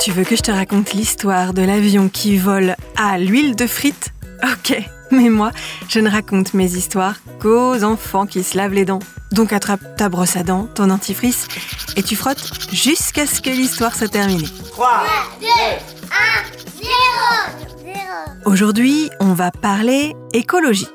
Tu veux que je te raconte l'histoire de l'avion qui vole à l'huile de frites Ok, mais moi, je ne raconte mes histoires qu'aux enfants qui se lavent les dents. Donc attrape ta brosse à dents, ton dentifrice, et tu frottes jusqu'à ce que l'histoire soit terminée. 3, 2, 1, 0, 0. Aujourd'hui, on va parler écologie.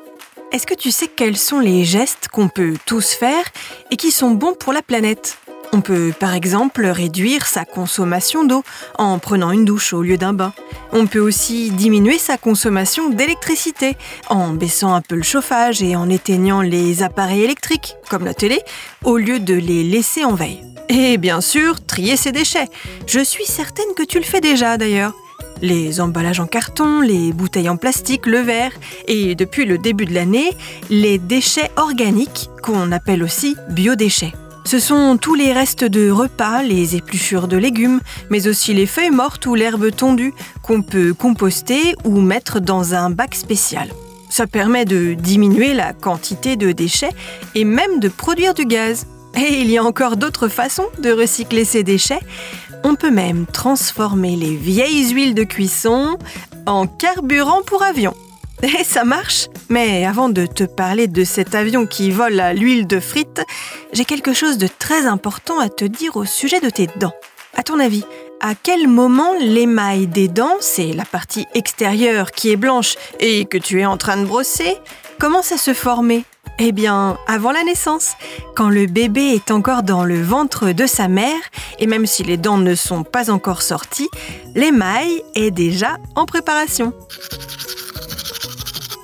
Est-ce que tu sais quels sont les gestes qu'on peut tous faire et qui sont bons pour la planète? On peut par exemple réduire sa consommation d'eau en prenant une douche au lieu d'un bain. On peut aussi diminuer sa consommation d'électricité en baissant un peu le chauffage et en éteignant les appareils électriques, comme la télé, au lieu de les laisser en veille. Et bien sûr, trier ses déchets. Je suis certaine que tu le fais déjà d'ailleurs. Les emballages en carton, les bouteilles en plastique, le verre et depuis le début de l'année, les déchets organiques qu'on appelle aussi biodéchets. Ce sont tous les restes de repas, les épluchures de légumes, mais aussi les feuilles mortes ou l'herbe tondue qu'on peut composter ou mettre dans un bac spécial. Ça permet de diminuer la quantité de déchets et même de produire du gaz. Et il y a encore d'autres façons de recycler ces déchets. On peut même transformer les vieilles huiles de cuisson en carburant pour avion. Et ça marche Mais avant de te parler de cet avion qui vole à l'huile de frites, j'ai quelque chose de très important à te dire au sujet de tes dents. À ton avis, à quel moment l'émail des dents, c'est la partie extérieure qui est blanche et que tu es en train de brosser, commence à se former? Eh bien, avant la naissance, quand le bébé est encore dans le ventre de sa mère, et même si les dents ne sont pas encore sorties, l'émail est déjà en préparation.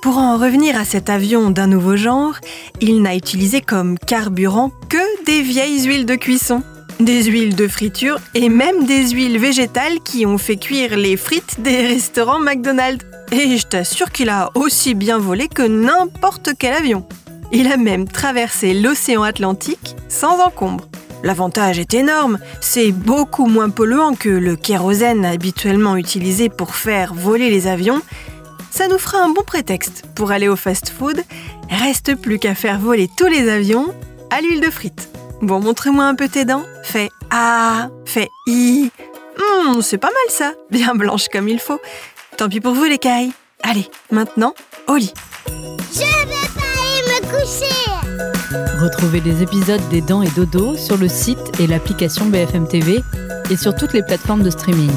Pour en revenir à cet avion d'un nouveau genre, il n'a utilisé comme carburant que des vieilles huiles de cuisson, des huiles de friture et même des huiles végétales qui ont fait cuire les frites des restaurants McDonald's. Et je t'assure qu'il a aussi bien volé que n'importe quel avion. Il a même traversé l'océan Atlantique sans encombre. L'avantage est énorme, c'est beaucoup moins polluant que le kérosène habituellement utilisé pour faire voler les avions ça nous fera un bon prétexte pour aller au fast-food. Reste plus qu'à faire voler tous les avions à l'huile de frites. Bon, montrez-moi un peu tes dents. Fais A, fais I. Hum, c'est pas mal ça, bien blanche comme il faut. Tant pis pour vous les cailles. Allez, maintenant, au lit. Je vais pas aller me coucher. Retrouvez les épisodes des Dents et Dodo sur le site et l'application BFM TV et sur toutes les plateformes de streaming.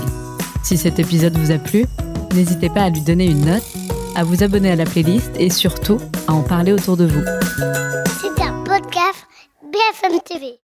Si cet épisode vous a plu, N'hésitez pas à lui donner une note, à vous abonner à la playlist et surtout à en parler autour de vous. C'est un podcast BFM TV.